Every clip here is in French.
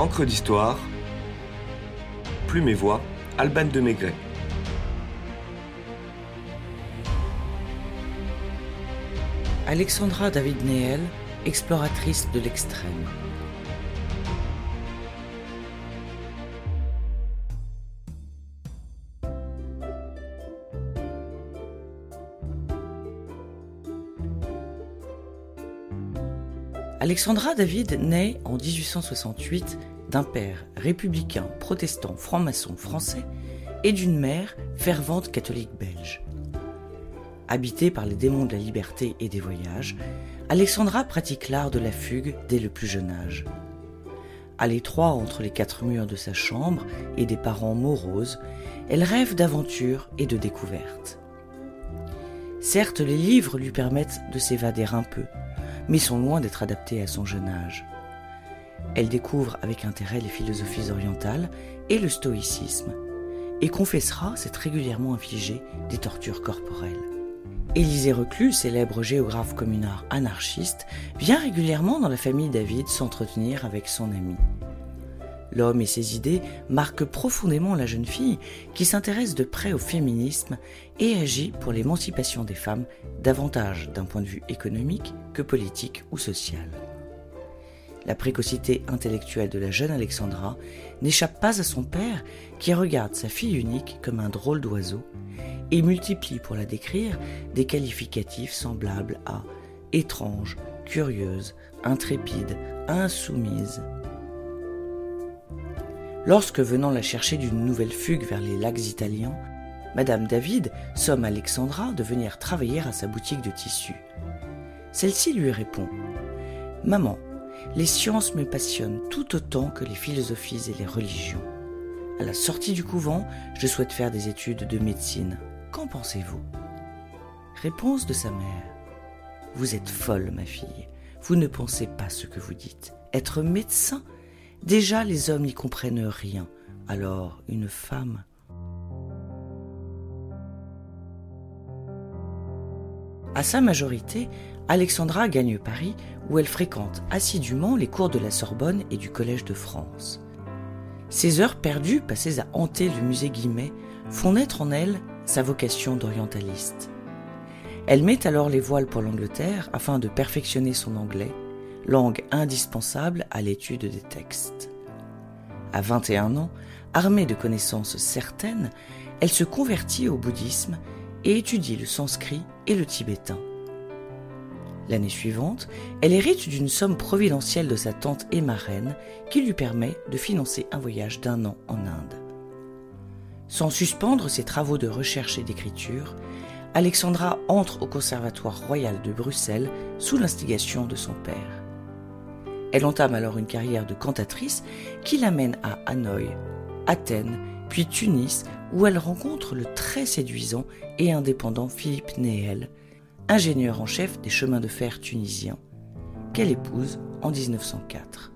Encre d'histoire, Plume et Voix, Alban de Maigret. Alexandra David Neel, exploratrice de l'extrême. Alexandra David naît en 1868 d'un père républicain, protestant, franc-maçon français et d'une mère fervente catholique belge. Habitée par les démons de la liberté et des voyages, Alexandra pratique l'art de la fugue dès le plus jeune âge. À l'étroit entre les quatre murs de sa chambre et des parents moroses, elle rêve d'aventure et de découvertes. Certes, les livres lui permettent de s'évader un peu, mais sont loin d'être adaptés à son jeune âge. Elle découvre avec intérêt les philosophies orientales et le stoïcisme, et confessera s'être régulièrement infligé des tortures corporelles. Élisée Reclus, célèbre géographe communard anarchiste, vient régulièrement dans la famille David s'entretenir avec son ami. L'homme et ses idées marquent profondément la jeune fille qui s'intéresse de près au féminisme et agit pour l'émancipation des femmes davantage d'un point de vue économique que politique ou social. La précocité intellectuelle de la jeune Alexandra n'échappe pas à son père qui regarde sa fille unique comme un drôle d'oiseau et multiplie pour la décrire des qualificatifs semblables à étrange, curieuse, intrépide, insoumise, Lorsque, venant la chercher d'une nouvelle fugue vers les lacs italiens, Madame David somme Alexandra de venir travailler à sa boutique de tissus. Celle-ci lui répond Maman, les sciences me passionnent tout autant que les philosophies et les religions. À la sortie du couvent, je souhaite faire des études de médecine. Qu'en pensez-vous? Réponse de sa mère Vous êtes folle, ma fille. Vous ne pensez pas ce que vous dites. Être médecin, Déjà les hommes n'y comprennent rien. Alors une femme. À sa majorité, Alexandra gagne Paris où elle fréquente assidûment les cours de la Sorbonne et du Collège de France. Ces heures perdues passées à hanter le musée Guimet font naître en elle sa vocation d'orientaliste. Elle met alors les voiles pour l'Angleterre afin de perfectionner son anglais langue indispensable à l'étude des textes. À 21 ans, armée de connaissances certaines, elle se convertit au bouddhisme et étudie le sanskrit et le tibétain. L'année suivante, elle hérite d'une somme providentielle de sa tante et marraine qui lui permet de financer un voyage d'un an en Inde. Sans suspendre ses travaux de recherche et d'écriture, Alexandra entre au Conservatoire royal de Bruxelles sous l'instigation de son père. Elle entame alors une carrière de cantatrice qui l'amène à Hanoï, Athènes, puis Tunis, où elle rencontre le très séduisant et indépendant Philippe Néel, ingénieur en chef des chemins de fer tunisiens, qu'elle épouse en 1904.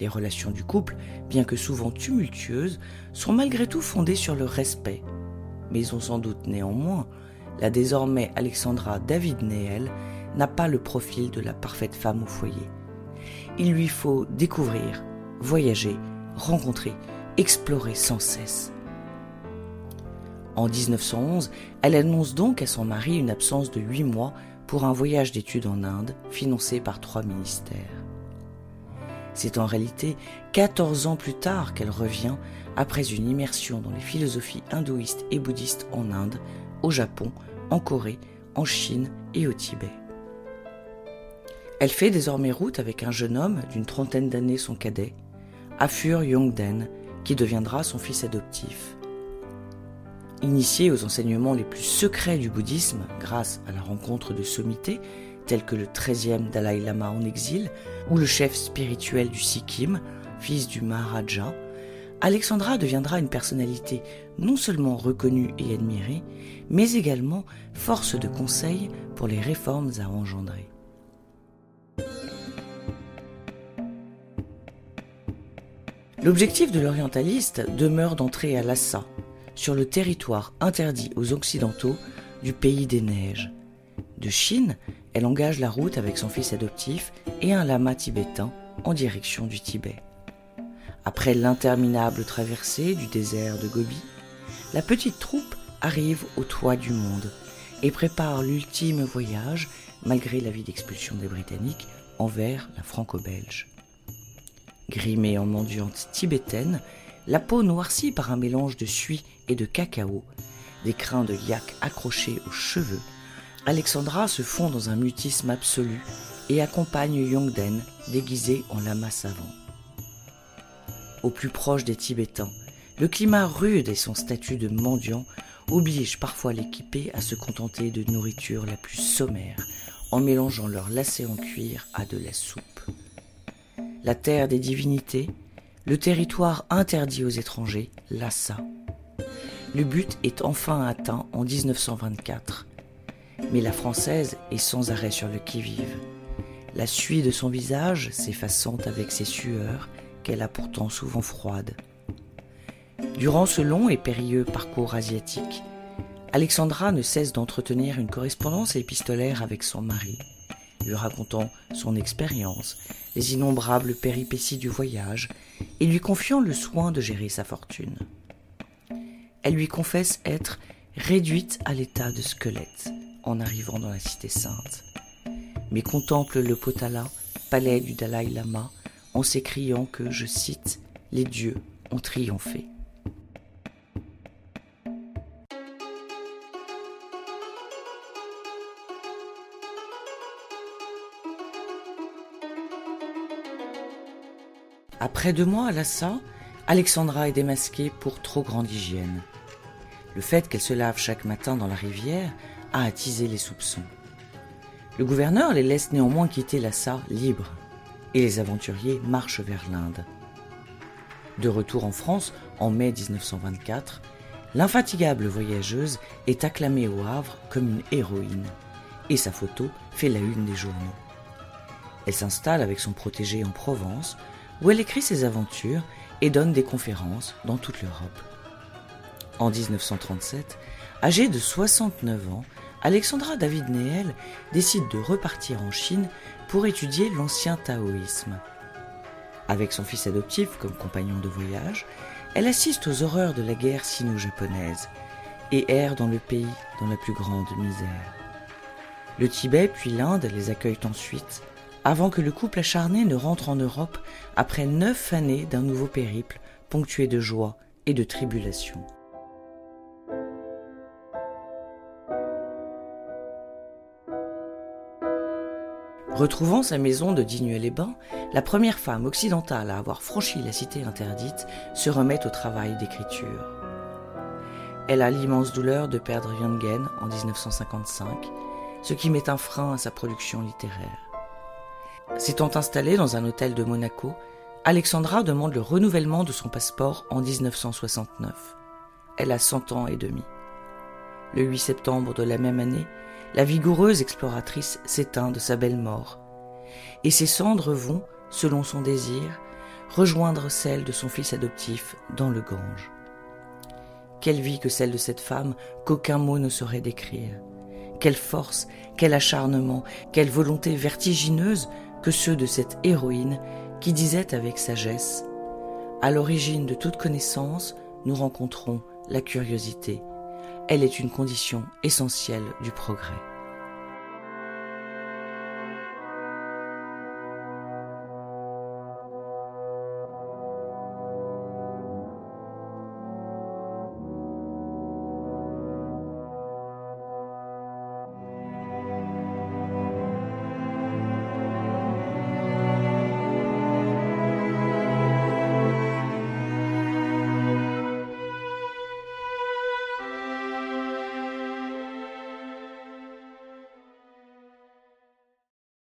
Les relations du couple, bien que souvent tumultueuses, sont malgré tout fondées sur le respect. Mais ont sans doute néanmoins la désormais Alexandra David Néel n'a pas le profil de la parfaite femme au foyer il lui faut découvrir, voyager, rencontrer, explorer sans cesse. En 1911, elle annonce donc à son mari une absence de huit mois pour un voyage d'études en Inde financé par trois ministères. C'est en réalité 14 ans plus tard qu'elle revient après une immersion dans les philosophies hindouistes et bouddhistes en Inde, au Japon, en Corée, en Chine et au Tibet. Elle fait désormais route avec un jeune homme d'une trentaine d'années, son cadet, Afur Yongden, qui deviendra son fils adoptif. Initiée aux enseignements les plus secrets du bouddhisme grâce à la rencontre de sommités tels que le 13e Dalai Lama en exil ou le chef spirituel du Sikkim, fils du Maharaja, Alexandra deviendra une personnalité non seulement reconnue et admirée, mais également force de conseil pour les réformes à engendrer. L'objectif de l'orientaliste demeure d'entrer à Lhasa, sur le territoire interdit aux Occidentaux du pays des neiges. De Chine, elle engage la route avec son fils adoptif et un lama tibétain en direction du Tibet. Après l'interminable traversée du désert de Gobi, la petite troupe arrive au toit du monde et prépare l'ultime voyage, malgré l'avis d'expulsion des Britanniques, envers la franco-belge. Grimée en mendiante tibétaine, la peau noircie par un mélange de suie et de cacao, des crins de yak accrochés aux cheveux, Alexandra se fond dans un mutisme absolu et accompagne Yongden déguisé en lama savant. Au plus proche des Tibétains, le climat rude et son statut de mendiant obligent parfois l'équipé à se contenter de nourriture la plus sommaire en mélangeant leurs lacets en cuir à de la soupe. La terre des divinités, le territoire interdit aux étrangers, Lhasa. Le but est enfin atteint en 1924, mais la française est sans arrêt sur le qui-vive. La suie de son visage s'effaçant avec ses sueurs, qu'elle a pourtant souvent froides. Durant ce long et périlleux parcours asiatique, Alexandra ne cesse d'entretenir une correspondance épistolaire avec son mari, lui racontant son expérience, les innombrables péripéties du voyage, et lui confiant le soin de gérer sa fortune. Elle lui confesse être réduite à l'état de squelette en arrivant dans la cité sainte, mais contemple le Potala, palais du Dalai Lama, en s'écriant que, je cite, les dieux ont triomphé. Après deux mois à Lhasa, Alexandra est démasquée pour trop grande hygiène. Le fait qu'elle se lave chaque matin dans la rivière a attisé les soupçons. Le gouverneur les laisse néanmoins quitter Lhasa libre et les aventuriers marchent vers l'Inde. De retour en France en mai 1924, l'infatigable voyageuse est acclamée au Havre comme une héroïne et sa photo fait la une des journaux. Elle s'installe avec son protégé en Provence où elle écrit ses aventures et donne des conférences dans toute l'Europe. En 1937, âgée de 69 ans, Alexandra David Nehel décide de repartir en Chine pour étudier l'ancien taoïsme. Avec son fils adoptif comme compagnon de voyage, elle assiste aux horreurs de la guerre sino-japonaise et erre dans le pays dans la plus grande misère. Le Tibet puis l'Inde les accueillent ensuite avant que le couple acharné ne rentre en Europe après neuf années d'un nouveau périple ponctué de joie et de tribulations. Retrouvant sa maison de Dignes-les-Bains, la première femme occidentale à avoir franchi la cité interdite se remet au travail d'écriture. Elle a l'immense douleur de perdre Yongen en 1955, ce qui met un frein à sa production littéraire. S'étant installée dans un hôtel de Monaco, Alexandra demande le renouvellement de son passeport en 1969. Elle a 100 ans et demi. Le 8 septembre de la même année, la vigoureuse exploratrice s'éteint de sa belle mort, et ses cendres vont, selon son désir, rejoindre celles de son fils adoptif dans le Gange. Quelle vie que celle de cette femme qu'aucun mot ne saurait décrire. Quelle force, quel acharnement, quelle volonté vertigineuse que ceux de cette héroïne qui disait avec sagesse À l'origine de toute connaissance, nous rencontrons la curiosité. Elle est une condition essentielle du progrès.